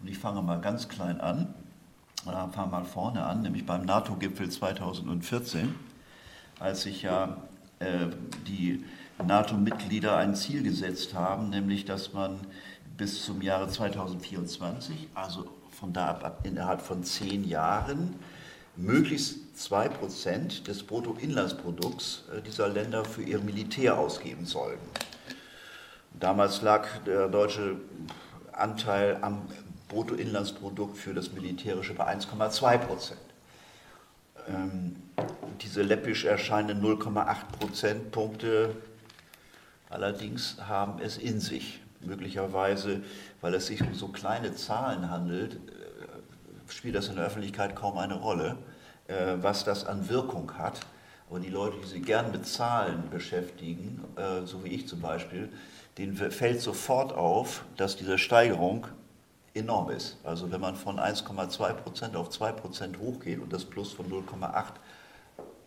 Und ich fange mal ganz klein an. Oder fange mal vorne an, nämlich beim NATO-Gipfel 2014, als sich ja äh, die NATO-Mitglieder ein Ziel gesetzt haben, nämlich dass man bis zum Jahre 2024, also von da ab innerhalb von zehn Jahren, möglichst 2% des Bruttoinlandsprodukts äh, dieser Länder für ihr Militär ausgeben sollten. Damals lag der deutsche Anteil am Bruttoinlandsprodukt für das Militärische bei 1,2 Prozent. Ähm, diese läppisch erscheinenden 0,8 Prozentpunkte allerdings haben es in sich. Möglicherweise, weil es sich um so kleine Zahlen handelt, äh, spielt das in der Öffentlichkeit kaum eine Rolle, äh, was das an Wirkung hat. Aber die Leute, die sich gern mit Zahlen beschäftigen, äh, so wie ich zum Beispiel, denen fällt sofort auf, dass diese Steigerung enorm ist. Also wenn man von 1,2 Prozent auf 2 Prozent hochgeht und das Plus von 0,8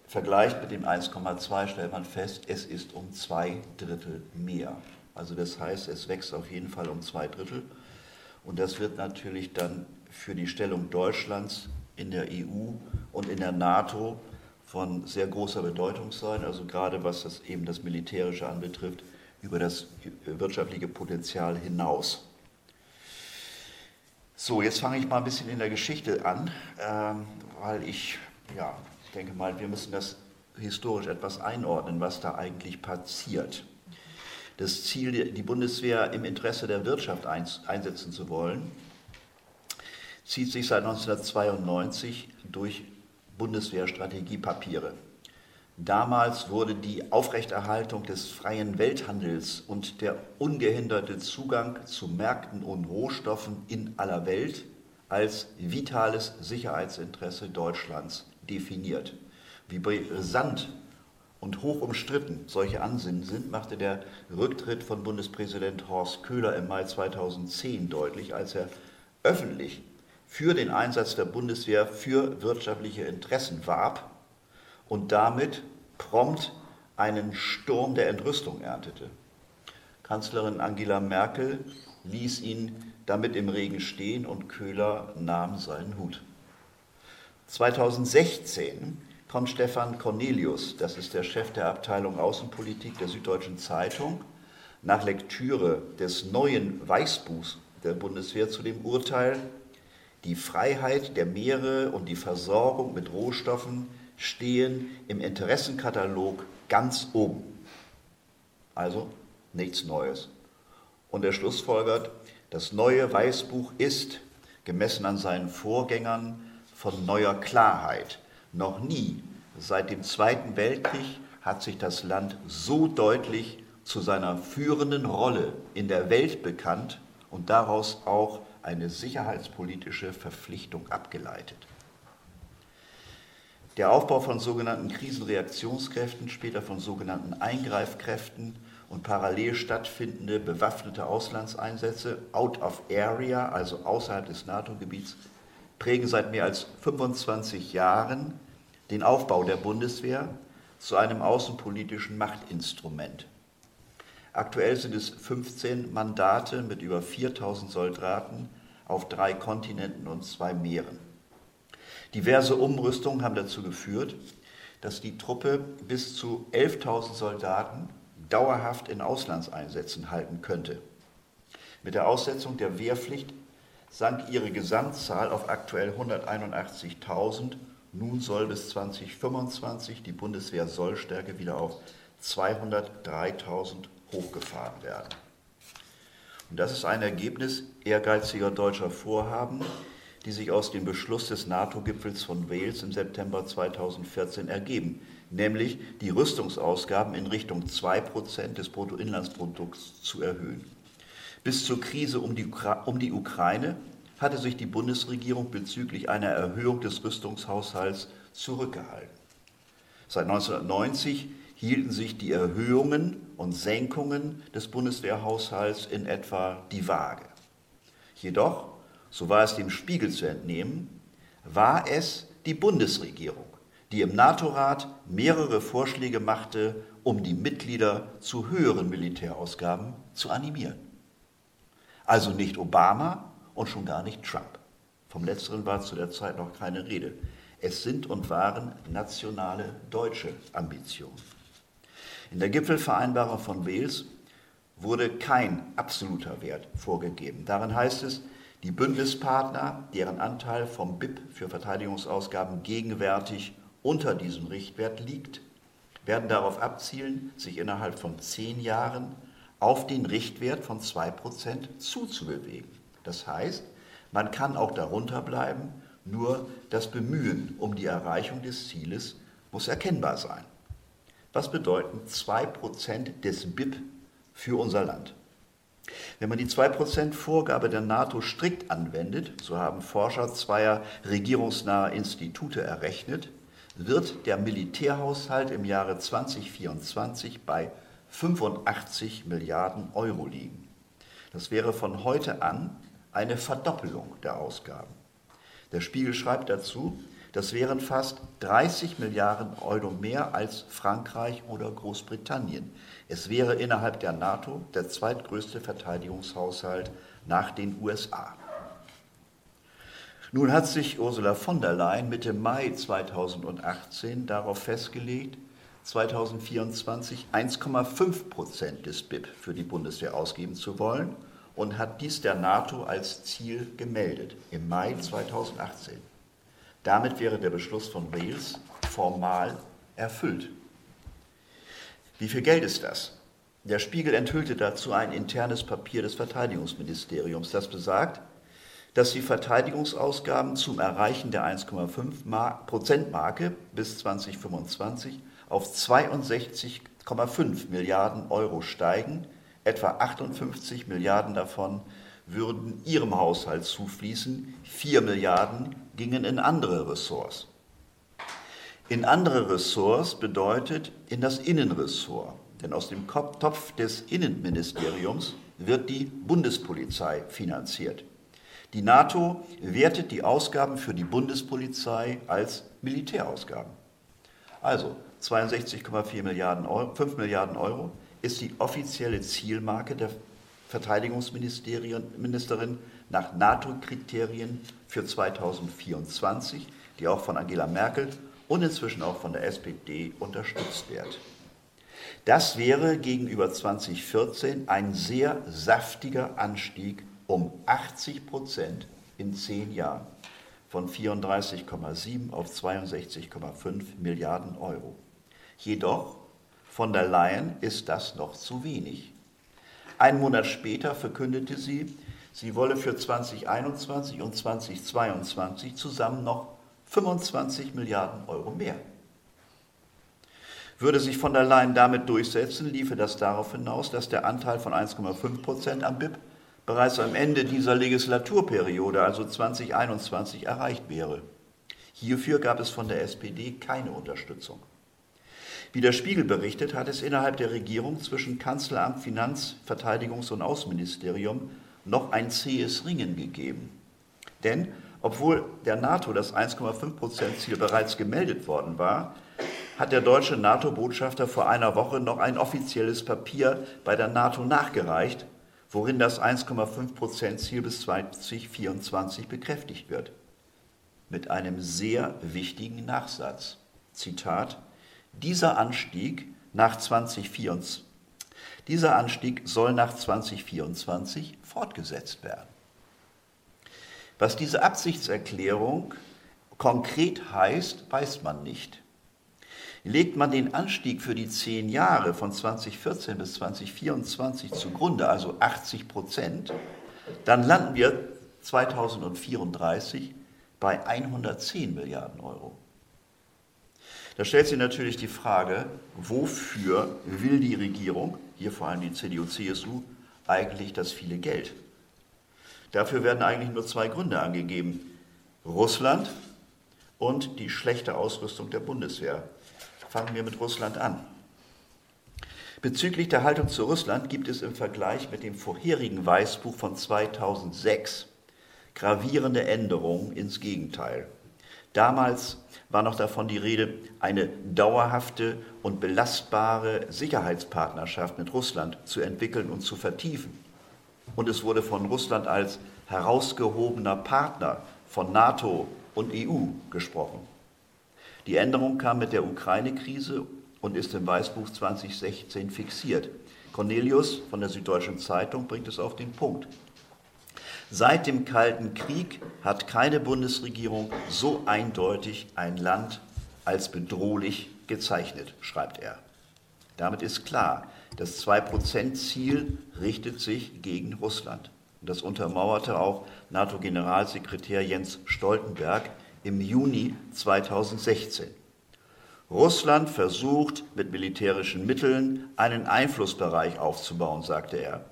vergleicht mit dem 1,2, stellt man fest, es ist um zwei Drittel mehr. Also das heißt, es wächst auf jeden Fall um zwei Drittel. Und das wird natürlich dann für die Stellung Deutschlands in der EU und in der NATO von sehr großer Bedeutung sein. Also gerade was das eben das Militärische anbetrifft, über das wirtschaftliche Potenzial hinaus. So, jetzt fange ich mal ein bisschen in der Geschichte an, ähm, weil ich, ja, denke mal, wir müssen das historisch etwas einordnen, was da eigentlich passiert. Das Ziel, die Bundeswehr im Interesse der Wirtschaft einsetzen zu wollen, zieht sich seit 1992 durch Bundeswehrstrategiepapiere. Damals wurde die Aufrechterhaltung des freien Welthandels und der ungehinderte Zugang zu Märkten und Rohstoffen in aller Welt als vitales Sicherheitsinteresse Deutschlands definiert. Wie brisant und hoch umstritten solche Ansinnen sind, machte der Rücktritt von Bundespräsident Horst Köhler im Mai 2010 deutlich, als er öffentlich für den Einsatz der Bundeswehr für wirtschaftliche Interessen warb und damit prompt einen Sturm der Entrüstung erntete. Kanzlerin Angela Merkel ließ ihn damit im Regen stehen und Köhler nahm seinen Hut. 2016 kommt Stefan Cornelius, das ist der Chef der Abteilung Außenpolitik der Süddeutschen Zeitung, nach Lektüre des neuen Weißbuchs der Bundeswehr zu dem Urteil, die Freiheit der Meere und die Versorgung mit Rohstoffen stehen im Interessenkatalog ganz oben. Also nichts Neues. Und er schlussfolgert, das neue Weißbuch ist, gemessen an seinen Vorgängern, von neuer Klarheit. Noch nie seit dem Zweiten Weltkrieg hat sich das Land so deutlich zu seiner führenden Rolle in der Welt bekannt und daraus auch eine sicherheitspolitische Verpflichtung abgeleitet. Der Aufbau von sogenannten Krisenreaktionskräften, später von sogenannten Eingreifkräften und parallel stattfindende bewaffnete Auslandseinsätze out of area, also außerhalb des NATO-Gebiets, prägen seit mehr als 25 Jahren den Aufbau der Bundeswehr zu einem außenpolitischen Machtinstrument. Aktuell sind es 15 Mandate mit über 4000 Soldaten auf drei Kontinenten und zwei Meeren. Diverse Umrüstungen haben dazu geführt, dass die Truppe bis zu 11.000 Soldaten dauerhaft in Auslandseinsätzen halten könnte. Mit der Aussetzung der Wehrpflicht sank ihre Gesamtzahl auf aktuell 181.000. Nun soll bis 2025 die Bundeswehr-Sollstärke wieder auf 203.000 hochgefahren werden. Und das ist ein Ergebnis ehrgeiziger deutscher Vorhaben, die sich aus dem Beschluss des NATO-Gipfels von Wales im September 2014 ergeben, nämlich die Rüstungsausgaben in Richtung 2% des Bruttoinlandsprodukts zu erhöhen. Bis zur Krise um die, um die Ukraine hatte sich die Bundesregierung bezüglich einer Erhöhung des Rüstungshaushalts zurückgehalten. Seit 1990 hielten sich die Erhöhungen und Senkungen des Bundeswehrhaushalts in etwa die Waage. Jedoch so war es dem Spiegel zu entnehmen, war es die Bundesregierung, die im NATO-Rat mehrere Vorschläge machte, um die Mitglieder zu höheren Militärausgaben zu animieren. Also nicht Obama und schon gar nicht Trump. Vom letzteren war zu der Zeit noch keine Rede. Es sind und waren nationale deutsche Ambitionen. In der Gipfelvereinbarung von Wales wurde kein absoluter Wert vorgegeben. Darin heißt es, die Bündnispartner, deren Anteil vom BIP für Verteidigungsausgaben gegenwärtig unter diesem Richtwert liegt, werden darauf abzielen, sich innerhalb von zehn Jahren auf den Richtwert von 2% zuzubewegen. Das heißt, man kann auch darunter bleiben, nur das Bemühen um die Erreichung des Zieles muss erkennbar sein. Was bedeuten 2% des BIP für unser Land? Wenn man die 2% Vorgabe der NATO strikt anwendet, so haben Forscher zweier regierungsnaher Institute errechnet, wird der Militärhaushalt im Jahre 2024 bei 85 Milliarden Euro liegen. Das wäre von heute an eine Verdoppelung der Ausgaben. Der Spiegel schreibt dazu, das wären fast 30 Milliarden Euro mehr als Frankreich oder Großbritannien. Es wäre innerhalb der NATO der zweitgrößte Verteidigungshaushalt nach den USA. Nun hat sich Ursula von der Leyen Mitte Mai 2018 darauf festgelegt, 2024 1,5 Prozent des BIP für die Bundeswehr ausgeben zu wollen und hat dies der NATO als Ziel gemeldet im Mai 2018. Damit wäre der Beschluss von Wales formal erfüllt. Wie viel Geld ist das? Der Spiegel enthüllte dazu ein internes Papier des Verteidigungsministeriums, das besagt, dass die Verteidigungsausgaben zum Erreichen der 1,5 Prozent Marke bis 2025 auf 62,5 Milliarden Euro steigen. Etwa 58 Milliarden davon würden Ihrem Haushalt zufließen, 4 Milliarden gingen in andere Ressorts. In andere Ressorts bedeutet in das Innenressort, denn aus dem Topf des Innenministeriums wird die Bundespolizei finanziert. Die NATO wertet die Ausgaben für die Bundespolizei als Militärausgaben. Also 62,4 Milliarden Euro, 5 Milliarden Euro ist die offizielle Zielmarke der Verteidigungsministerin nach NATO-Kriterien für 2024, die auch von Angela Merkel und inzwischen auch von der SPD unterstützt wird. Das wäre gegenüber 2014 ein sehr saftiger Anstieg um 80 Prozent in zehn Jahren von 34,7 auf 62,5 Milliarden Euro. Jedoch, von der Leyen ist das noch zu wenig. Einen Monat später verkündete sie, sie wolle für 2021 und 2022 zusammen noch 25 Milliarden Euro mehr. Würde sich von der Leyen damit durchsetzen, liefe das darauf hinaus, dass der Anteil von 1,5 Prozent am BIP bereits am Ende dieser Legislaturperiode, also 2021, erreicht wäre. Hierfür gab es von der SPD keine Unterstützung. Wie der Spiegel berichtet, hat es innerhalb der Regierung zwischen Kanzleramt, Finanz-, Verteidigungs- und Außenministerium noch ein zähes Ringen gegeben. Denn obwohl der NATO das 1,5-Prozent-Ziel bereits gemeldet worden war, hat der deutsche NATO-Botschafter vor einer Woche noch ein offizielles Papier bei der NATO nachgereicht, worin das 1,5-Prozent-Ziel bis 2024 bekräftigt wird. Mit einem sehr wichtigen Nachsatz. Zitat, dieser Anstieg nach 2024, dieser Anstieg soll nach 2024 fortgesetzt werden. Was diese Absichtserklärung konkret heißt, weiß man nicht. Legt man den Anstieg für die zehn Jahre von 2014 bis 2024 zugrunde, also 80 Prozent, dann landen wir 2034 bei 110 Milliarden Euro. Da stellt sich natürlich die Frage, wofür will die Regierung, hier vor allem die CDU-CSU, eigentlich das viele Geld? Dafür werden eigentlich nur zwei Gründe angegeben. Russland und die schlechte Ausrüstung der Bundeswehr. Fangen wir mit Russland an. Bezüglich der Haltung zu Russland gibt es im Vergleich mit dem vorherigen Weißbuch von 2006 gravierende Änderungen ins Gegenteil. Damals war noch davon die Rede, eine dauerhafte und belastbare Sicherheitspartnerschaft mit Russland zu entwickeln und zu vertiefen. Und es wurde von Russland als herausgehobener Partner von NATO und EU gesprochen. Die Änderung kam mit der Ukraine-Krise und ist im Weißbuch 2016 fixiert. Cornelius von der Süddeutschen Zeitung bringt es auf den Punkt. Seit dem Kalten Krieg hat keine Bundesregierung so eindeutig ein Land als bedrohlich gezeichnet, schreibt er. Damit ist klar, das 2-Prozent-Ziel richtet sich gegen Russland. Das untermauerte auch NATO-Generalsekretär Jens Stoltenberg im Juni 2016. Russland versucht mit militärischen Mitteln einen Einflussbereich aufzubauen, sagte er.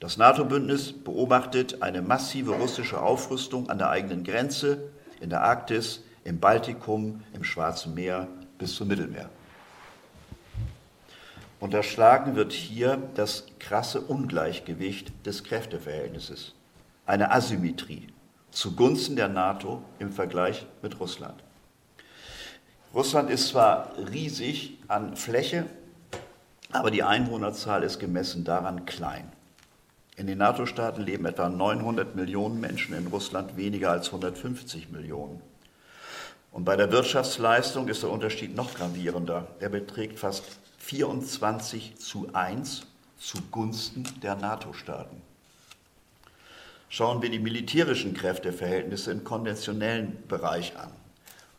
Das NATO-Bündnis beobachtet eine massive russische Aufrüstung an der eigenen Grenze, in der Arktis, im Baltikum, im Schwarzen Meer bis zum Mittelmeer. Unterschlagen wird hier das krasse Ungleichgewicht des Kräfteverhältnisses, eine Asymmetrie zugunsten der NATO im Vergleich mit Russland. Russland ist zwar riesig an Fläche, aber die Einwohnerzahl ist gemessen daran klein. In den NATO-Staaten leben etwa 900 Millionen Menschen, in Russland weniger als 150 Millionen. Und bei der Wirtschaftsleistung ist der Unterschied noch gravierender. Er beträgt fast 24 zu 1 zugunsten der NATO-Staaten. Schauen wir die militärischen Kräfteverhältnisse im konventionellen Bereich an.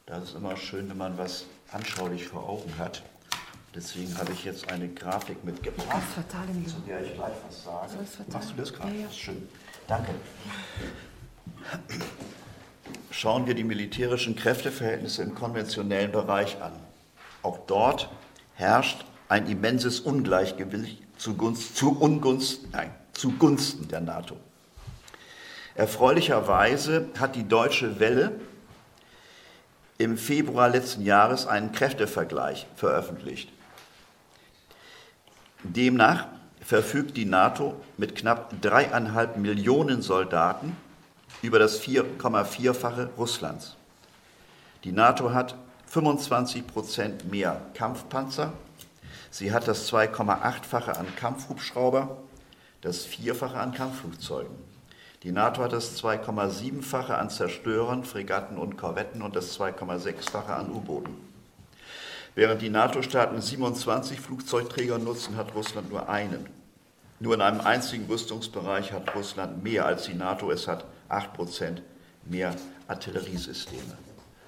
Das ist immer schön, wenn man was anschaulich vor Augen hat. Deswegen habe ich jetzt eine Grafik mitgebracht, zu der ich gleich was sage. Machst du das gerade? Ja, ja. Schön. Danke. Schauen wir die militärischen Kräfteverhältnisse im konventionellen Bereich an. Auch dort herrscht ein immenses Ungleichgewicht zugunsten, zu Ungunst, nein, zugunsten der NATO. Erfreulicherweise hat die Deutsche Welle im Februar letzten Jahres einen Kräftevergleich veröffentlicht. Demnach verfügt die NATO mit knapp dreieinhalb Millionen Soldaten über das 4,4-fache Russlands. Die NATO hat 25 Prozent mehr Kampfpanzer, sie hat das 2,8-fache an Kampfhubschrauber, das Vierfache an Kampfflugzeugen. Die NATO hat das 2,7-fache an Zerstörern, Fregatten und Korvetten und das 2,6-fache an U-Booten. Während die NATO-Staaten 27 Flugzeugträger nutzen, hat Russland nur einen. Nur in einem einzigen Rüstungsbereich hat Russland mehr als die NATO. Es hat 8 Prozent mehr Artilleriesysteme.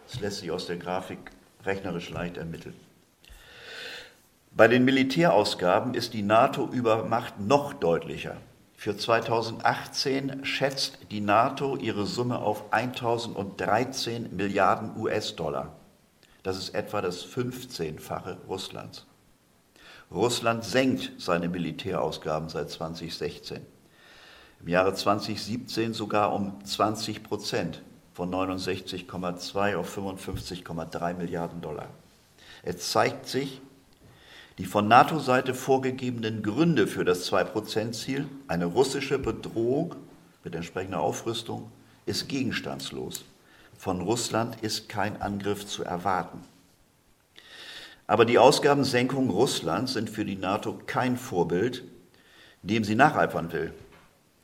Das lässt sich aus der Grafik rechnerisch leicht ermitteln. Bei den Militärausgaben ist die NATO-Übermacht noch deutlicher. Für 2018 schätzt die NATO ihre Summe auf 1013 Milliarden US-Dollar. Das ist etwa das 15-fache Russlands. Russland senkt seine Militärausgaben seit 2016. Im Jahre 2017 sogar um 20 Prozent von 69,2 auf 55,3 Milliarden Dollar. Es zeigt sich, die von NATO-Seite vorgegebenen Gründe für das 2-Prozent-Ziel, eine russische Bedrohung mit entsprechender Aufrüstung, ist gegenstandslos. Von Russland ist kein Angriff zu erwarten. Aber die Ausgabensenkungen Russlands sind für die NATO kein Vorbild, dem sie nacheifern will.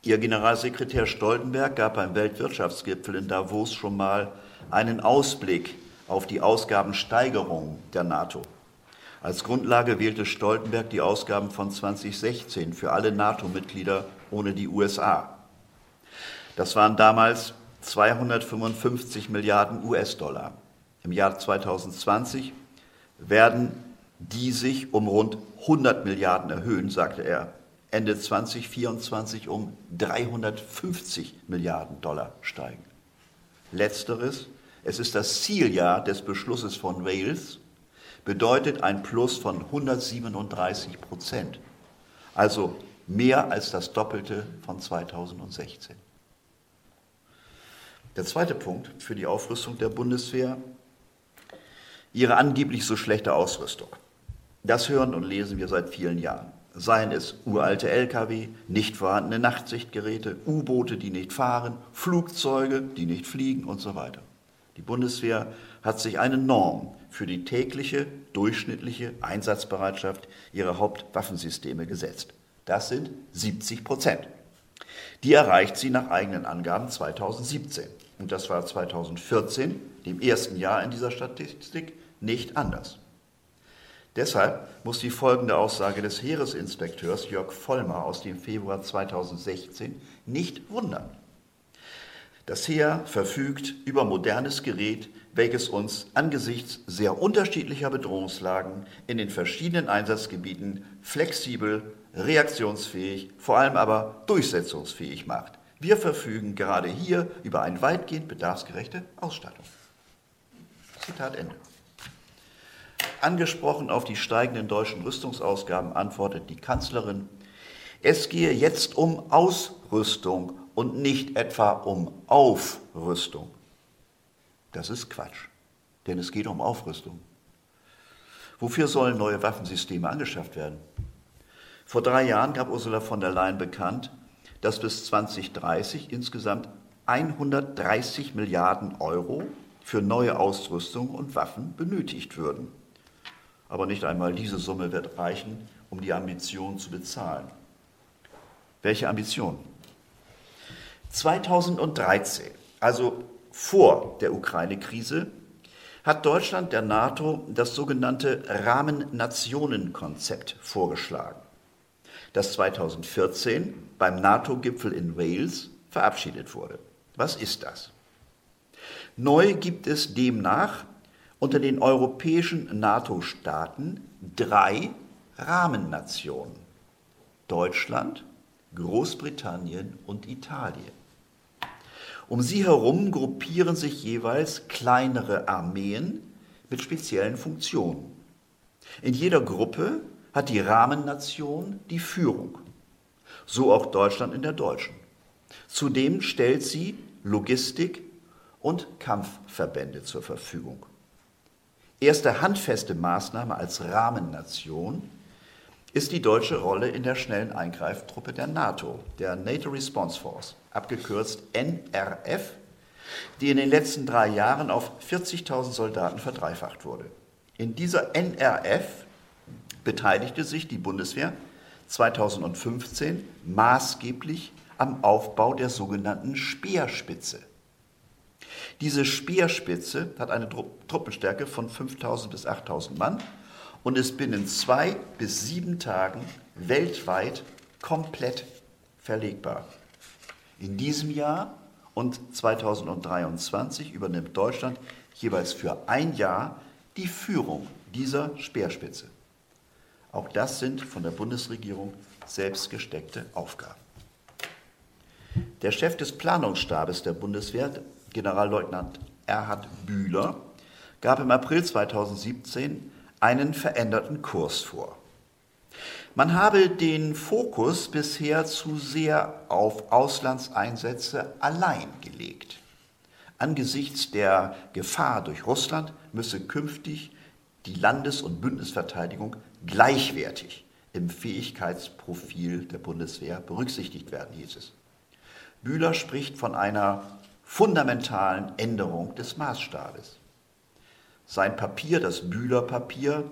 Ihr Generalsekretär Stoltenberg gab beim Weltwirtschaftsgipfel in Davos schon mal einen Ausblick auf die Ausgabensteigerung der NATO. Als Grundlage wählte Stoltenberg die Ausgaben von 2016 für alle NATO-Mitglieder ohne die USA. Das waren damals 255 Milliarden US-Dollar. Im Jahr 2020 werden die sich um rund 100 Milliarden erhöhen, sagte er. Ende 2024 um 350 Milliarden Dollar steigen. Letzteres, es ist das Zieljahr des Beschlusses von Wales, bedeutet ein Plus von 137 Prozent, also mehr als das Doppelte von 2016. Der zweite Punkt für die Aufrüstung der Bundeswehr, ihre angeblich so schlechte Ausrüstung. Das hören und lesen wir seit vielen Jahren. Seien es uralte Lkw, nicht vorhandene Nachtsichtgeräte, U-Boote, die nicht fahren, Flugzeuge, die nicht fliegen und so weiter. Die Bundeswehr hat sich eine Norm für die tägliche, durchschnittliche Einsatzbereitschaft ihrer Hauptwaffensysteme gesetzt. Das sind 70 Prozent. Die erreicht sie nach eigenen Angaben 2017. Und das war 2014, dem ersten Jahr in dieser Statistik, nicht anders. Deshalb muss die folgende Aussage des Heeresinspekteurs Jörg Vollmer aus dem Februar 2016 nicht wundern. Das Heer verfügt über modernes Gerät, welches uns angesichts sehr unterschiedlicher Bedrohungslagen in den verschiedenen Einsatzgebieten flexibel, reaktionsfähig, vor allem aber durchsetzungsfähig macht. Wir verfügen gerade hier über eine weitgehend bedarfsgerechte Ausstattung. Zitat Ende. Angesprochen auf die steigenden deutschen Rüstungsausgaben antwortet die Kanzlerin, es gehe jetzt um Ausrüstung und nicht etwa um Aufrüstung. Das ist Quatsch, denn es geht um Aufrüstung. Wofür sollen neue Waffensysteme angeschafft werden? Vor drei Jahren gab Ursula von der Leyen bekannt, dass bis 2030 insgesamt 130 Milliarden Euro für neue Ausrüstung und Waffen benötigt würden. Aber nicht einmal diese Summe wird reichen, um die Ambition zu bezahlen. Welche Ambition? 2013, also vor der Ukraine-Krise, hat Deutschland der NATO das sogenannte Rahmennationenkonzept vorgeschlagen, das 2014 beim NATO-Gipfel in Wales verabschiedet wurde. Was ist das? Neu gibt es demnach unter den europäischen NATO-Staaten drei Rahmennationen. Deutschland, Großbritannien und Italien. Um sie herum gruppieren sich jeweils kleinere Armeen mit speziellen Funktionen. In jeder Gruppe hat die Rahmennation die Führung, so auch Deutschland in der deutschen. Zudem stellt sie Logistik und Kampfverbände zur Verfügung. Erste handfeste Maßnahme als Rahmennation ist die deutsche Rolle in der schnellen Eingreiftruppe der NATO, der NATO Response Force, abgekürzt NRF, die in den letzten drei Jahren auf 40.000 Soldaten verdreifacht wurde. In dieser NRF beteiligte sich die Bundeswehr 2015 maßgeblich am Aufbau der sogenannten Speerspitze. Diese Speerspitze hat eine Truppenstärke von 5000 bis 8000 Mann und ist binnen zwei bis sieben Tagen weltweit komplett verlegbar. In diesem Jahr und 2023 übernimmt Deutschland jeweils für ein Jahr die Führung dieser Speerspitze. Auch das sind von der Bundesregierung selbst gesteckte Aufgaben. Der Chef des Planungsstabes der Bundeswehr, Generalleutnant Erhard Bühler, gab im April 2017 einen veränderten Kurs vor. Man habe den Fokus bisher zu sehr auf Auslandseinsätze allein gelegt. Angesichts der Gefahr durch Russland müsse künftig die Landes- und Bündnisverteidigung gleichwertig im Fähigkeitsprofil der Bundeswehr berücksichtigt werden, hieß es. Bühler spricht von einer fundamentalen Änderung des Maßstabes. Sein Papier, das Bühler-Papier,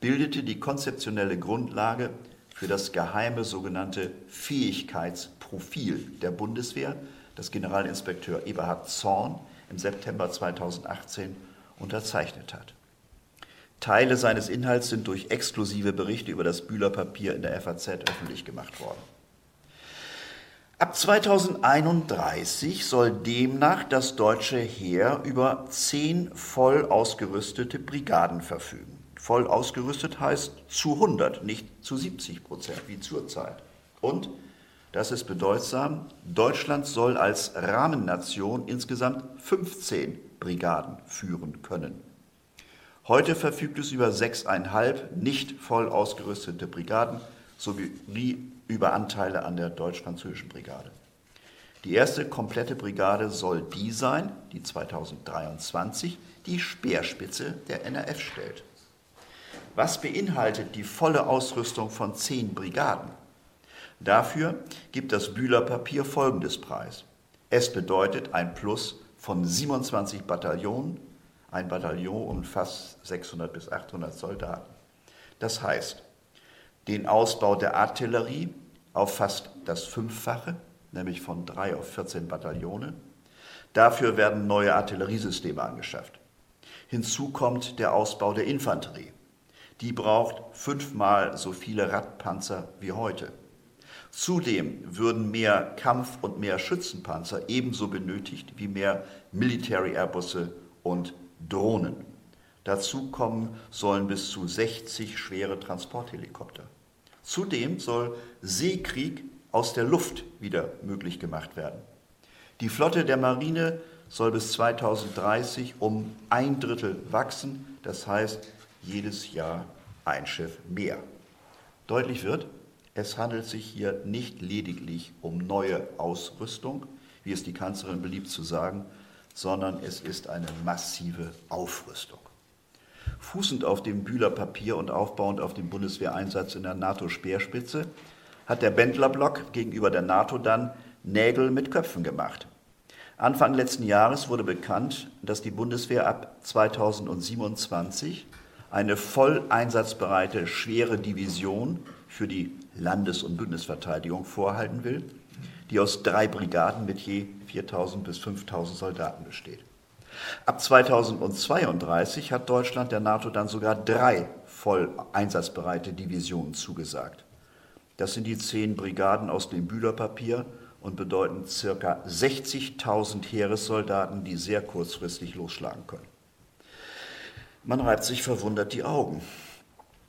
bildete die konzeptionelle Grundlage für das geheime sogenannte Fähigkeitsprofil der Bundeswehr, das Generalinspekteur Eberhard Zorn im September 2018 unterzeichnet hat. Teile seines Inhalts sind durch exklusive Berichte über das Bühler-Papier in der FAZ öffentlich gemacht worden. Ab 2031 soll demnach das deutsche Heer über zehn voll ausgerüstete Brigaden verfügen. Voll ausgerüstet heißt zu 100, nicht zu 70 Prozent wie zurzeit. Und, das ist bedeutsam, Deutschland soll als Rahmennation insgesamt 15 Brigaden führen können. Heute verfügt es über sechseinhalb nicht voll ausgerüstete Brigaden sowie über Anteile an der deutsch-französischen Brigade. Die erste komplette Brigade soll die sein, die 2023 die Speerspitze der NRF stellt. Was beinhaltet die volle Ausrüstung von zehn Brigaden? Dafür gibt das Bühler Papier folgendes Preis. Es bedeutet ein Plus von 27 Bataillonen. Ein Bataillon umfasst 600 bis 800 Soldaten. Das heißt, den Ausbau der Artillerie auf fast das Fünffache, nämlich von drei auf 14 Bataillone. Dafür werden neue Artilleriesysteme angeschafft. Hinzu kommt der Ausbau der Infanterie. Die braucht fünfmal so viele Radpanzer wie heute. Zudem würden mehr Kampf- und mehr Schützenpanzer ebenso benötigt wie mehr Military Airbusse und Drohnen. Dazu kommen sollen bis zu 60 schwere Transporthelikopter. Zudem soll Seekrieg aus der Luft wieder möglich gemacht werden. Die Flotte der Marine soll bis 2030 um ein Drittel wachsen, das heißt jedes Jahr ein Schiff mehr. Deutlich wird, es handelt sich hier nicht lediglich um neue Ausrüstung, wie es die Kanzlerin beliebt zu sagen, sondern es ist eine massive Aufrüstung. Fußend auf dem Bühler Papier und aufbauend auf dem Bundeswehreinsatz in der NATO-Speerspitze hat der Bendlerblock gegenüber der NATO dann Nägel mit Köpfen gemacht. Anfang letzten Jahres wurde bekannt, dass die Bundeswehr ab 2027 eine voll einsatzbereite schwere Division für die Landes- und Bündnisverteidigung vorhalten will, die aus drei Brigaden mit je 4000 bis 5000 Soldaten besteht. Ab 2032 hat Deutschland der NATO dann sogar drei voll einsatzbereite Divisionen zugesagt. Das sind die zehn Brigaden aus dem Bühlerpapier und bedeuten ca. 60.000 Heeressoldaten, die sehr kurzfristig losschlagen können. Man reibt sich verwundert die Augen.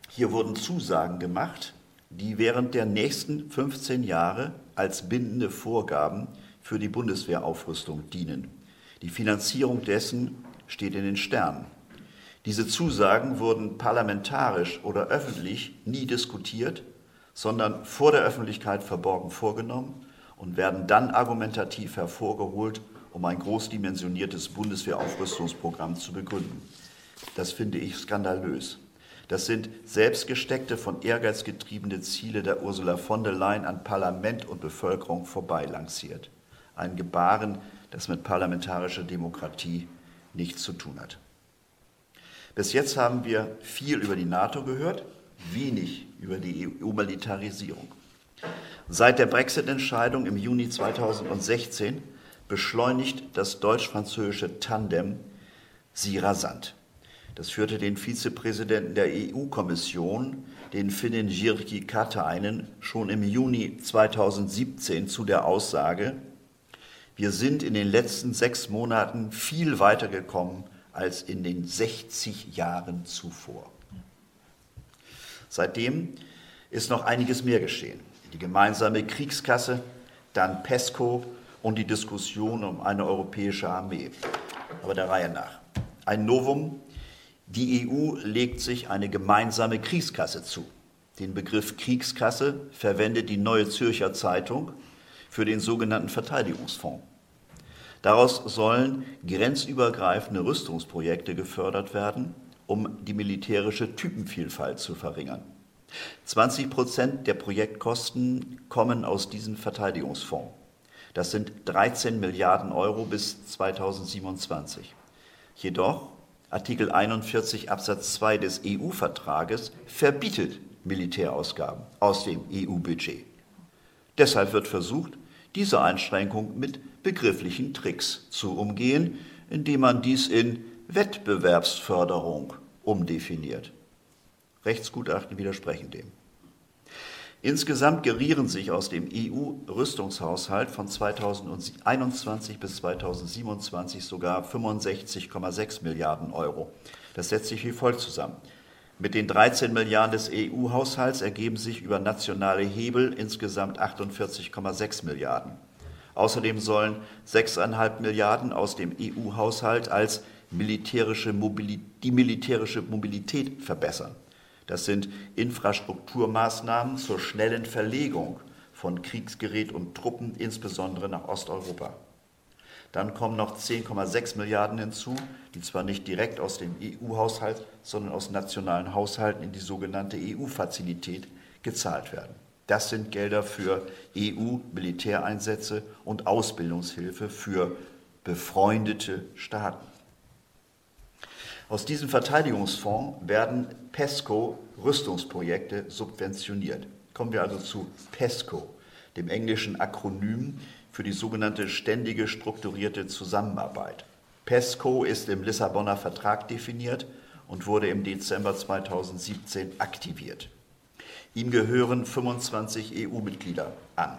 Hier wurden Zusagen gemacht, die während der nächsten 15 Jahre als bindende Vorgaben für die Bundeswehraufrüstung dienen. Die Finanzierung dessen steht in den Sternen. Diese Zusagen wurden parlamentarisch oder öffentlich nie diskutiert, sondern vor der Öffentlichkeit verborgen vorgenommen und werden dann argumentativ hervorgeholt, um ein großdimensioniertes Bundeswehraufrüstungsprogramm zu begründen. Das finde ich skandalös. Das sind selbstgesteckte, von Ehrgeiz getriebene Ziele der Ursula von der Leyen an Parlament und Bevölkerung vorbei lanciert. Ein Gebaren, das mit parlamentarischer Demokratie nichts zu tun hat. Bis jetzt haben wir viel über die NATO gehört, wenig über die EU-Militarisierung. Seit der Brexit-Entscheidung im Juni 2016 beschleunigt das deutsch-französische Tandem sie rasant. Das führte den Vizepräsidenten der EU-Kommission, den Finnen Jirki Katainen, schon im Juni 2017 zu der Aussage, wir sind in den letzten sechs Monaten viel weiter gekommen als in den 60 Jahren zuvor. Seitdem ist noch einiges mehr geschehen. Die gemeinsame Kriegskasse, dann PESCO und die Diskussion um eine europäische Armee. Aber der Reihe nach. Ein Novum die EU legt sich eine gemeinsame Kriegskasse zu. Den Begriff Kriegskasse verwendet die Neue Zürcher Zeitung für den sogenannten Verteidigungsfonds. Daraus sollen grenzübergreifende Rüstungsprojekte gefördert werden, um die militärische Typenvielfalt zu verringern. 20 Prozent der Projektkosten kommen aus diesem Verteidigungsfonds. Das sind 13 Milliarden Euro bis 2027. Jedoch Artikel 41 Absatz 2 des EU-Vertrages verbietet Militärausgaben aus dem EU-Budget. Deshalb wird versucht, diese Einschränkung mit begrifflichen Tricks zu umgehen, indem man dies in Wettbewerbsförderung umdefiniert. Rechtsgutachten widersprechen dem. Insgesamt gerieren sich aus dem EU-Rüstungshaushalt von 2021 bis 2027 sogar 65,6 Milliarden Euro. Das setzt sich wie folgt zusammen. Mit den 13 Milliarden des EU-Haushalts ergeben sich über nationale Hebel insgesamt 48,6 Milliarden. Außerdem sollen 6,5 Milliarden aus dem EU-Haushalt als militärische die militärische Mobilität verbessern. Das sind Infrastrukturmaßnahmen zur schnellen Verlegung von Kriegsgerät und Truppen, insbesondere nach Osteuropa. Dann kommen noch 10,6 Milliarden hinzu, die zwar nicht direkt aus dem EU-Haushalt, sondern aus nationalen Haushalten in die sogenannte EU-Fazilität gezahlt werden. Das sind Gelder für EU-Militäreinsätze und Ausbildungshilfe für befreundete Staaten. Aus diesem Verteidigungsfonds werden PESCO-Rüstungsprojekte subventioniert. Kommen wir also zu PESCO. dem englischen Akronym für die sogenannte ständige strukturierte Zusammenarbeit. PESCO ist im Lissabonner Vertrag definiert und wurde im Dezember 2017 aktiviert. Ihm gehören 25 EU-Mitglieder an.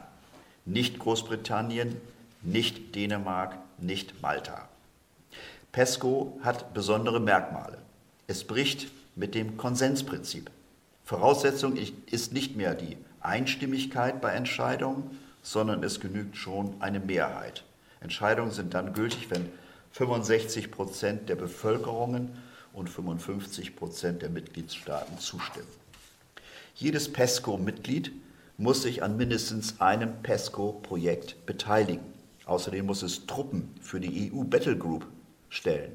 Nicht Großbritannien, nicht Dänemark, nicht Malta. PESCO hat besondere Merkmale. Es bricht mit dem Konsensprinzip. Voraussetzung ist nicht mehr die Einstimmigkeit bei Entscheidungen, sondern es genügt schon eine Mehrheit. Entscheidungen sind dann gültig, wenn 65 Prozent der Bevölkerungen und 55 Prozent der Mitgliedstaaten zustimmen. Jedes PESCO-Mitglied muss sich an mindestens einem PESCO-Projekt beteiligen. Außerdem muss es Truppen für die EU Battle Group stellen.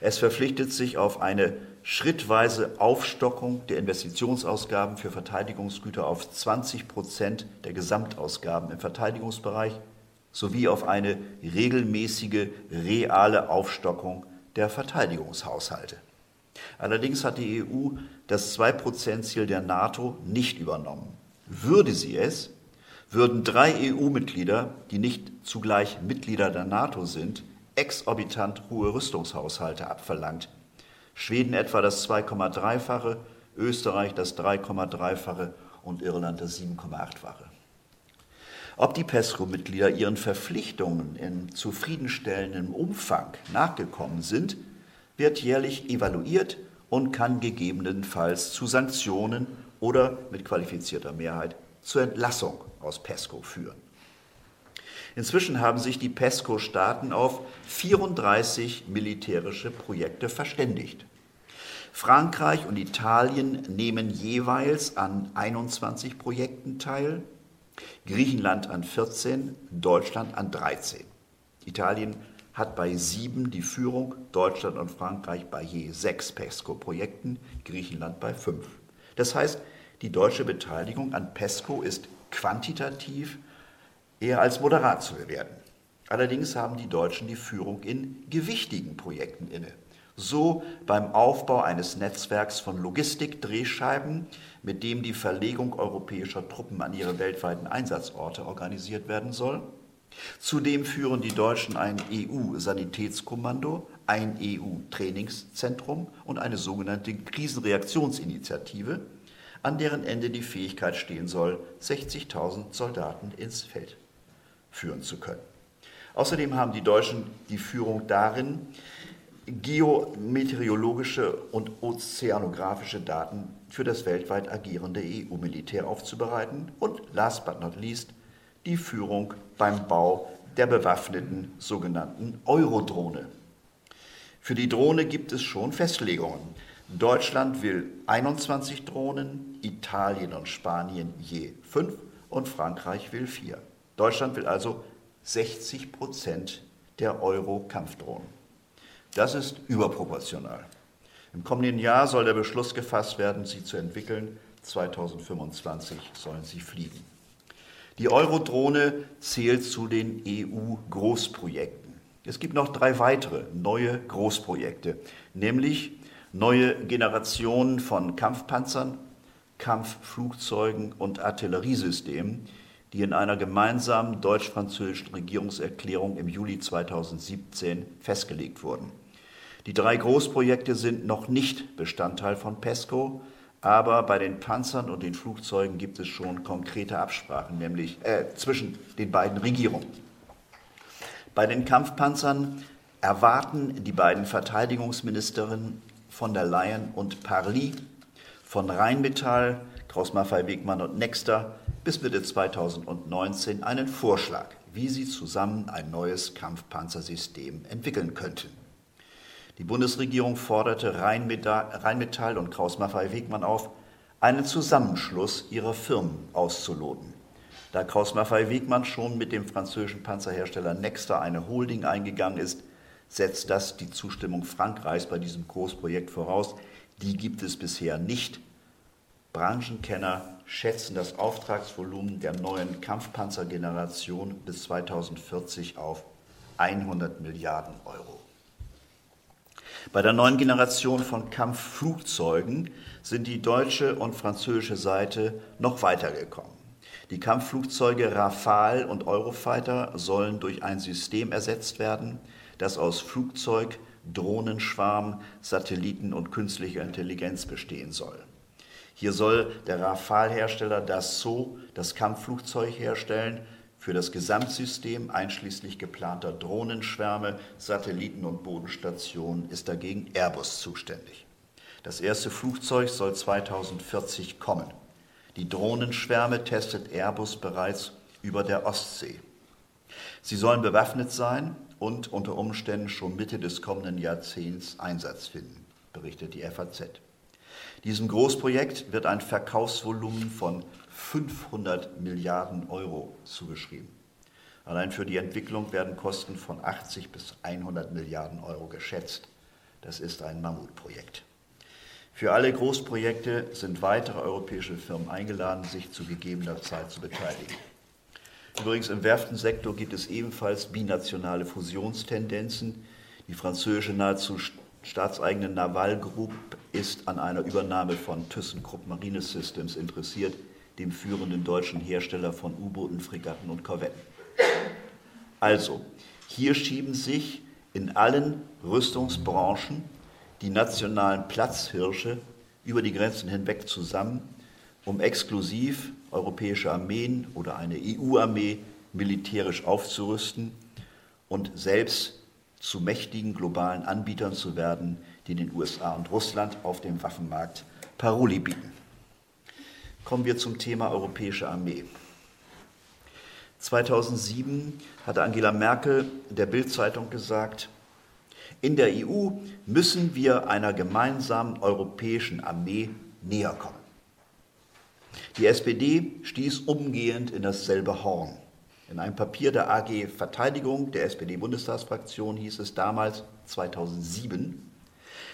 Es verpflichtet sich auf eine schrittweise Aufstockung der Investitionsausgaben für Verteidigungsgüter auf 20 Prozent der Gesamtausgaben im Verteidigungsbereich sowie auf eine regelmäßige reale Aufstockung der Verteidigungshaushalte. Allerdings hat die EU das 2-Prozent-Ziel der NATO nicht übernommen. Würde sie es, würden drei EU-Mitglieder, die nicht zugleich Mitglieder der NATO sind, exorbitant hohe Rüstungshaushalte abverlangt. Schweden etwa das 2,3-fache, Österreich das 3,3-fache und Irland das 7,8-fache. Ob die PESCO-Mitglieder ihren Verpflichtungen in zufriedenstellendem Umfang nachgekommen sind, wird jährlich evaluiert und kann gegebenenfalls zu Sanktionen oder mit qualifizierter Mehrheit zur Entlassung aus PESCO führen. Inzwischen haben sich die PESCO-Staaten auf 34 militärische Projekte verständigt. Frankreich und Italien nehmen jeweils an 21 Projekten teil, Griechenland an 14, Deutschland an 13. Italien hat bei sieben die Führung, Deutschland und Frankreich bei je sechs PESCO-Projekten, Griechenland bei fünf. Das heißt, die deutsche Beteiligung an PESCO ist quantitativ eher als moderat zu bewerten. Allerdings haben die Deutschen die Führung in gewichtigen Projekten inne. So beim Aufbau eines Netzwerks von Logistikdrehscheiben, mit dem die Verlegung europäischer Truppen an ihre weltweiten Einsatzorte organisiert werden soll. Zudem führen die Deutschen ein EU-Sanitätskommando, ein EU-Trainingszentrum und eine sogenannte Krisenreaktionsinitiative, an deren Ende die Fähigkeit stehen soll, 60.000 Soldaten ins Feld führen zu können. Außerdem haben die Deutschen die Führung darin, geometeorologische und ozeanografische Daten für das weltweit agierende EU-Militär aufzubereiten und last but not least die Führung beim Bau der bewaffneten sogenannten Eurodrohne. Für die Drohne gibt es schon Festlegungen. Deutschland will 21 Drohnen, Italien und Spanien je fünf und Frankreich will vier. Deutschland will also 60 Prozent der Euro-Kampfdrohnen. Das ist überproportional. Im kommenden Jahr soll der Beschluss gefasst werden, sie zu entwickeln. 2025 sollen sie fliegen. Die Eurodrohne zählt zu den EU-Großprojekten. Es gibt noch drei weitere neue Großprojekte, nämlich neue Generationen von Kampfpanzern, Kampfflugzeugen und Artilleriesystemen, die in einer gemeinsamen deutsch-französischen Regierungserklärung im Juli 2017 festgelegt wurden. Die drei Großprojekte sind noch nicht Bestandteil von PESCO, aber bei den Panzern und den Flugzeugen gibt es schon konkrete Absprachen, nämlich äh, zwischen den beiden Regierungen. Bei den Kampfpanzern erwarten die beiden Verteidigungsministerinnen von der Leyen und Parly von Rheinmetall, Kraus-Maffei-Wegmann und Nexter bis Mitte 2019 einen Vorschlag, wie sie zusammen ein neues Kampfpanzersystem entwickeln könnten. Die Bundesregierung forderte Rheinmetall und Kraus-Maffei-Wegmann auf, einen Zusammenschluss ihrer Firmen auszuloten. Da Kraus-Maffei-Wegmann schon mit dem französischen Panzerhersteller Nexter eine Holding eingegangen ist, setzt das die Zustimmung Frankreichs bei diesem Großprojekt voraus. Die gibt es bisher nicht. Branchenkenner schätzen das Auftragsvolumen der neuen Kampfpanzergeneration bis 2040 auf 100 Milliarden Euro. Bei der neuen Generation von Kampfflugzeugen sind die deutsche und französische Seite noch weitergekommen. Die Kampfflugzeuge Rafale und Eurofighter sollen durch ein System ersetzt werden, das aus Flugzeug, Drohnenschwarm, Satelliten und künstlicher Intelligenz bestehen soll. Hier soll der Rafale-Hersteller Dassault das Kampfflugzeug herstellen. Für das Gesamtsystem einschließlich geplanter Drohnenschwärme, Satelliten und Bodenstationen ist dagegen Airbus zuständig. Das erste Flugzeug soll 2040 kommen. Die Drohnenschwärme testet Airbus bereits über der Ostsee. Sie sollen bewaffnet sein und unter Umständen schon Mitte des kommenden Jahrzehnts Einsatz finden, berichtet die FAZ. Diesem Großprojekt wird ein Verkaufsvolumen von 500 Milliarden Euro zugeschrieben. Allein für die Entwicklung werden Kosten von 80 bis 100 Milliarden Euro geschätzt. Das ist ein Mammutprojekt. Für alle Großprojekte sind weitere europäische Firmen eingeladen, sich zu gegebener Zeit zu beteiligen. Übrigens im Werftensektor gibt es ebenfalls binationale Fusionstendenzen. Die französische nahezu staatseigene Naval Group ist an einer Übernahme von ThyssenKrupp Marine Systems interessiert, dem führenden deutschen Hersteller von U-Booten, Fregatten und Korvetten. Also, hier schieben sich in allen Rüstungsbranchen die nationalen Platzhirsche über die Grenzen hinweg zusammen, um exklusiv europäische Armeen oder eine EU-Armee militärisch aufzurüsten und selbst zu mächtigen globalen Anbietern zu werden, die den USA und Russland auf dem Waffenmarkt Paroli bieten. Kommen wir zum Thema europäische Armee. 2007 hatte Angela Merkel der Bild-Zeitung gesagt, in der EU müssen wir einer gemeinsamen europäischen Armee näher kommen. Die SPD stieß umgehend in dasselbe Horn. In einem Papier der AG Verteidigung der SPD-Bundestagsfraktion hieß es damals 2007,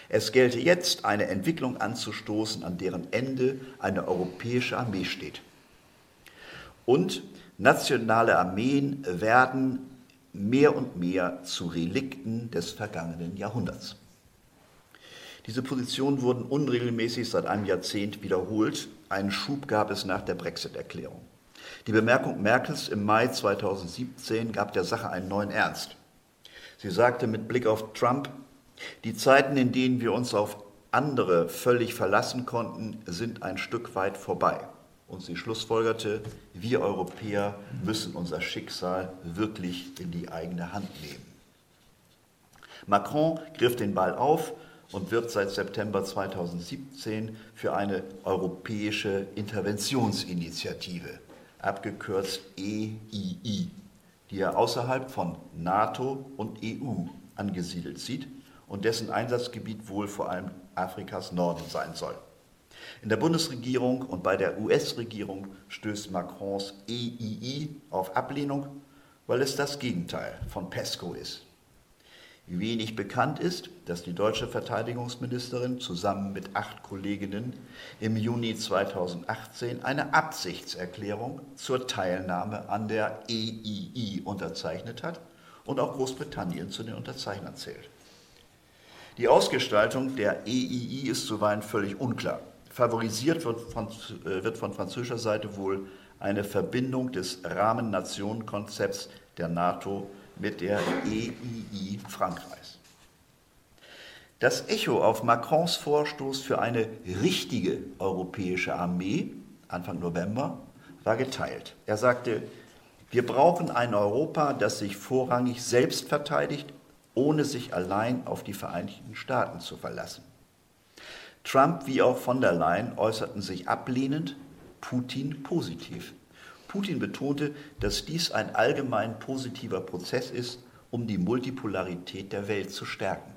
es gelte jetzt eine Entwicklung anzustoßen, an deren Ende eine europäische Armee steht. Und nationale Armeen werden mehr und mehr zu Relikten des vergangenen Jahrhunderts. Diese Positionen wurden unregelmäßig seit einem Jahrzehnt wiederholt. Einen Schub gab es nach der Brexit-Erklärung. Die Bemerkung Merkels im Mai 2017 gab der Sache einen neuen Ernst. Sie sagte mit Blick auf Trump, die Zeiten, in denen wir uns auf andere völlig verlassen konnten, sind ein Stück weit vorbei. Und sie schlussfolgerte, wir Europäer müssen unser Schicksal wirklich in die eigene Hand nehmen. Macron griff den Ball auf und wird seit September 2017 für eine europäische Interventionsinitiative, abgekürzt EII, die er außerhalb von NATO und EU angesiedelt sieht und dessen Einsatzgebiet wohl vor allem Afrikas Norden sein soll. In der Bundesregierung und bei der US-Regierung stößt Macrons EII auf Ablehnung, weil es das Gegenteil von PESCO ist. Wenig bekannt ist, dass die deutsche Verteidigungsministerin zusammen mit acht Kolleginnen im Juni 2018 eine Absichtserklärung zur Teilnahme an der EII unterzeichnet hat und auch Großbritannien zu den Unterzeichnern zählt. Die Ausgestaltung der EII ist zuweilen völlig unklar. Favorisiert wird von, äh, wird von französischer Seite wohl eine Verbindung des Rahmennationenkonzepts der NATO mit der EII Frankreichs. Das Echo auf Macrons Vorstoß für eine richtige europäische Armee Anfang November war geteilt. Er sagte, wir brauchen ein Europa, das sich vorrangig selbst verteidigt, ohne sich allein auf die Vereinigten Staaten zu verlassen. Trump wie auch von der Leyen äußerten sich ablehnend, Putin positiv. Putin betonte, dass dies ein allgemein positiver Prozess ist, um die Multipolarität der Welt zu stärken.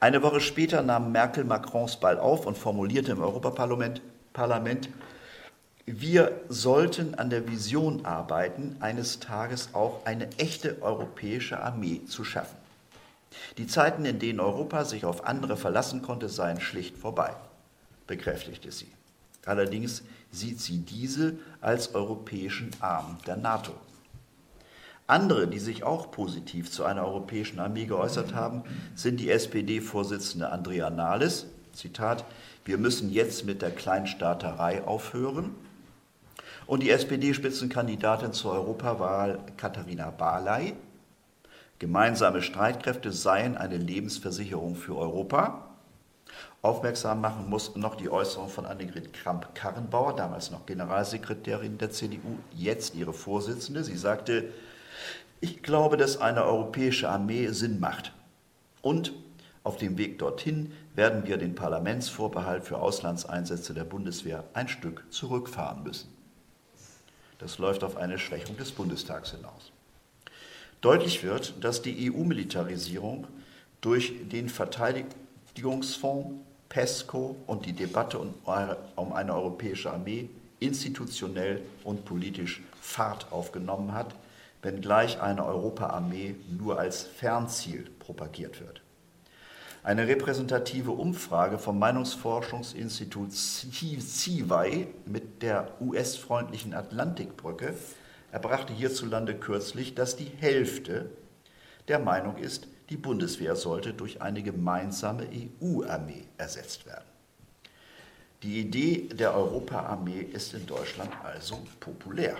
Eine Woche später nahm Merkel Macrons Ball auf und formulierte im Europaparlament, Parlament, wir sollten an der Vision arbeiten, eines Tages auch eine echte europäische Armee zu schaffen. Die Zeiten, in denen Europa sich auf andere verlassen konnte, seien schlicht vorbei, bekräftigte sie. Allerdings sieht sie diese als europäischen Arm der NATO. Andere, die sich auch positiv zu einer europäischen Armee geäußert haben, sind die SPD-Vorsitzende Andrea Nahles, Zitat, wir müssen jetzt mit der Kleinstaaterei aufhören, Und die SPD-Spitzenkandidatin zur Europawahl Katharina Barley. Gemeinsame Streitkräfte seien eine Lebensversicherung für Europa. Aufmerksam machen muss noch die Äußerung von Annegret Kramp-Karrenbauer, damals noch Generalsekretärin der CDU, jetzt ihre Vorsitzende. Sie sagte, ich glaube, dass eine europäische Armee Sinn macht. Und auf dem Weg dorthin werden wir den Parlamentsvorbehalt für Auslandseinsätze der Bundeswehr ein Stück zurückfahren müssen. Das läuft auf eine Schwächung des Bundestags hinaus. Deutlich wird, dass die EU-Militarisierung durch den Verteidigungsfonds PESCO und die Debatte um eine europäische Armee institutionell und politisch Fahrt aufgenommen hat, wenngleich eine Europaarmee nur als Fernziel propagiert wird. Eine repräsentative Umfrage vom Meinungsforschungsinstitut CIVAI mit der US-freundlichen Atlantikbrücke erbrachte hierzulande kürzlich, dass die Hälfte der Meinung ist, die Bundeswehr sollte durch eine gemeinsame EU-Armee ersetzt werden. Die Idee der Europaarmee ist in Deutschland also populär.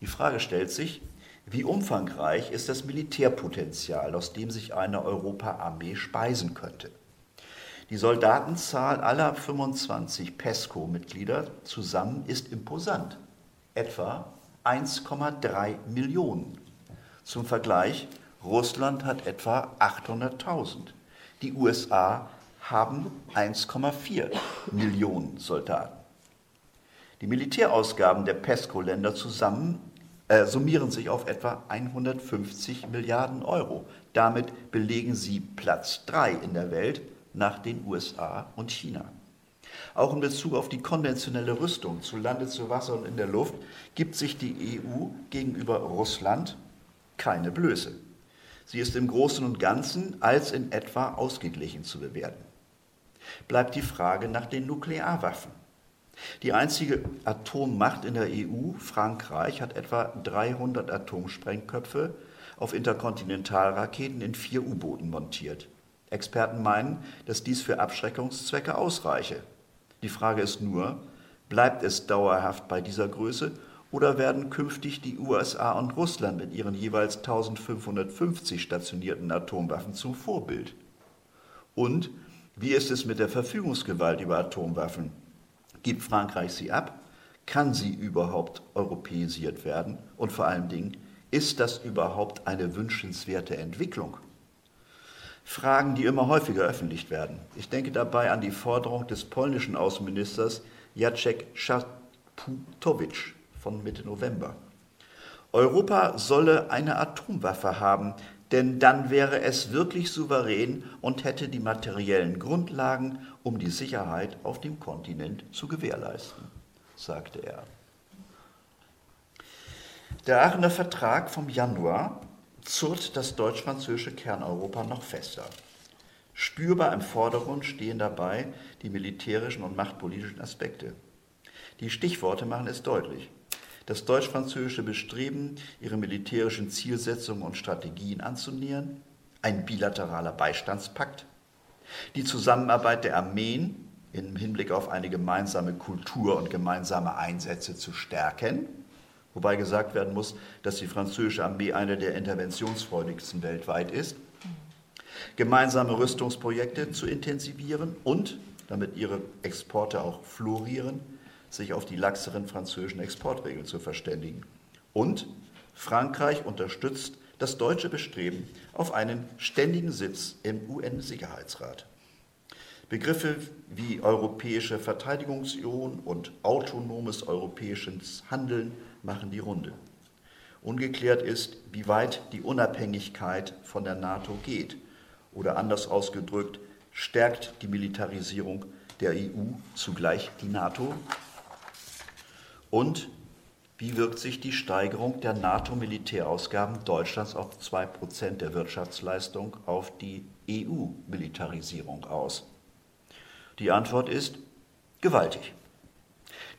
Die Frage stellt sich, wie umfangreich ist das Militärpotenzial, aus dem sich eine Europaarmee speisen könnte? Die Soldatenzahl aller 25 PESCO-Mitglieder zusammen ist imposant, etwa 1,3 Millionen. Zum Vergleich, Russland hat etwa 800.000. Die USA haben 1,4 Millionen Soldaten. Die Militärausgaben der PESCO-Länder zusammen äh, summieren sich auf etwa 150 Milliarden Euro. Damit belegen sie Platz 3 in der Welt nach den USA und China. Auch in Bezug auf die konventionelle Rüstung zu Lande, zu Wasser und in der Luft gibt sich die EU gegenüber Russland keine Blöße. Sie ist im Großen und Ganzen als in etwa ausgeglichen zu bewerten. Bleibt die Frage nach den Nuklearwaffen. Die einzige Atommacht in der EU, Frankreich, hat etwa 300 Atomsprengköpfe auf Interkontinentalraketen in vier U-Booten montiert. Experten meinen, dass dies für Abschreckungszwecke ausreiche. Die Frage ist nur, bleibt es dauerhaft bei dieser Größe oder werden künftig die USA und Russland mit ihren jeweils 1550 stationierten Atomwaffen zum Vorbild? Und wie ist es mit der Verfügungsgewalt über Atomwaffen? Gibt Frankreich sie ab? Kann sie überhaupt europäisiert werden? Und vor allen Dingen, ist das überhaupt eine wünschenswerte Entwicklung? Fragen, die immer häufiger öffentlich werden. Ich denke dabei an die Forderung des polnischen Außenministers Jacek Szaputowicz von Mitte November. Europa solle eine Atomwaffe haben, denn dann wäre es wirklich souverän und hätte die materiellen Grundlagen, um die Sicherheit auf dem Kontinent zu gewährleisten, sagte er. Der Aachener Vertrag vom Januar zurrt das deutsch-französische Kerneuropa noch fester. Spürbar im Vordergrund stehen dabei die militärischen und machtpolitischen Aspekte. Die Stichworte machen es deutlich das deutsch-französische Bestreben, ihre militärischen Zielsetzungen und Strategien anzunähern, ein bilateraler Beistandspakt, die Zusammenarbeit der Armeen im Hinblick auf eine gemeinsame Kultur und gemeinsame Einsätze zu stärken, wobei gesagt werden muss, dass die französische Armee eine der interventionsfreudigsten weltweit ist, gemeinsame Rüstungsprojekte zu intensivieren und, damit ihre Exporte auch florieren, sich auf die laxeren französischen Exportregeln zu verständigen. Und Frankreich unterstützt das deutsche Bestreben auf einen ständigen Sitz im UN-Sicherheitsrat. Begriffe wie europäische Verteidigungsunion und autonomes europäisches Handeln machen die Runde. Ungeklärt ist, wie weit die Unabhängigkeit von der NATO geht. Oder anders ausgedrückt, stärkt die Militarisierung der EU zugleich die NATO? Und wie wirkt sich die Steigerung der NATO-Militärausgaben Deutschlands auf 2% der Wirtschaftsleistung auf die EU-Militarisierung aus? Die Antwort ist gewaltig.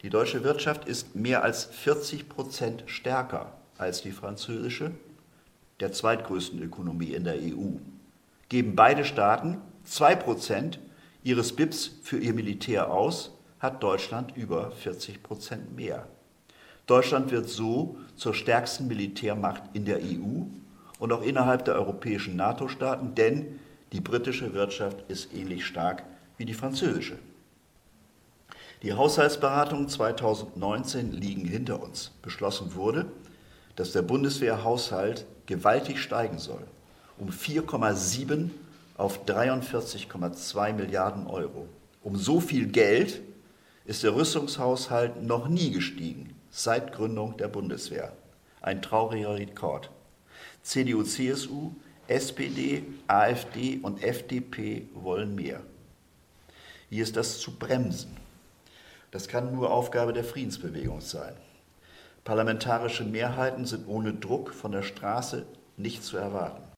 Die deutsche Wirtschaft ist mehr als 40 Prozent stärker als die französische, der zweitgrößten Ökonomie in der EU. Geben beide Staaten 2 Prozent ihres BIPs für ihr Militär aus, hat Deutschland über 40 Prozent mehr. Deutschland wird so zur stärksten Militärmacht in der EU und auch innerhalb der europäischen NATO-Staaten, denn die britische Wirtschaft ist ähnlich stark wie die französische. Die Haushaltsberatungen 2019 liegen hinter uns. Beschlossen wurde, dass der Bundeswehrhaushalt gewaltig steigen soll, um 4,7 auf 43,2 Milliarden Euro. Um so viel Geld ist der Rüstungshaushalt noch nie gestiegen seit Gründung der Bundeswehr. Ein trauriger Rekord. CDU, CSU, SPD, AfD und FDP wollen mehr. Wie ist das zu bremsen? Das kann nur Aufgabe der Friedensbewegung sein. Parlamentarische Mehrheiten sind ohne Druck von der Straße nicht zu erwarten.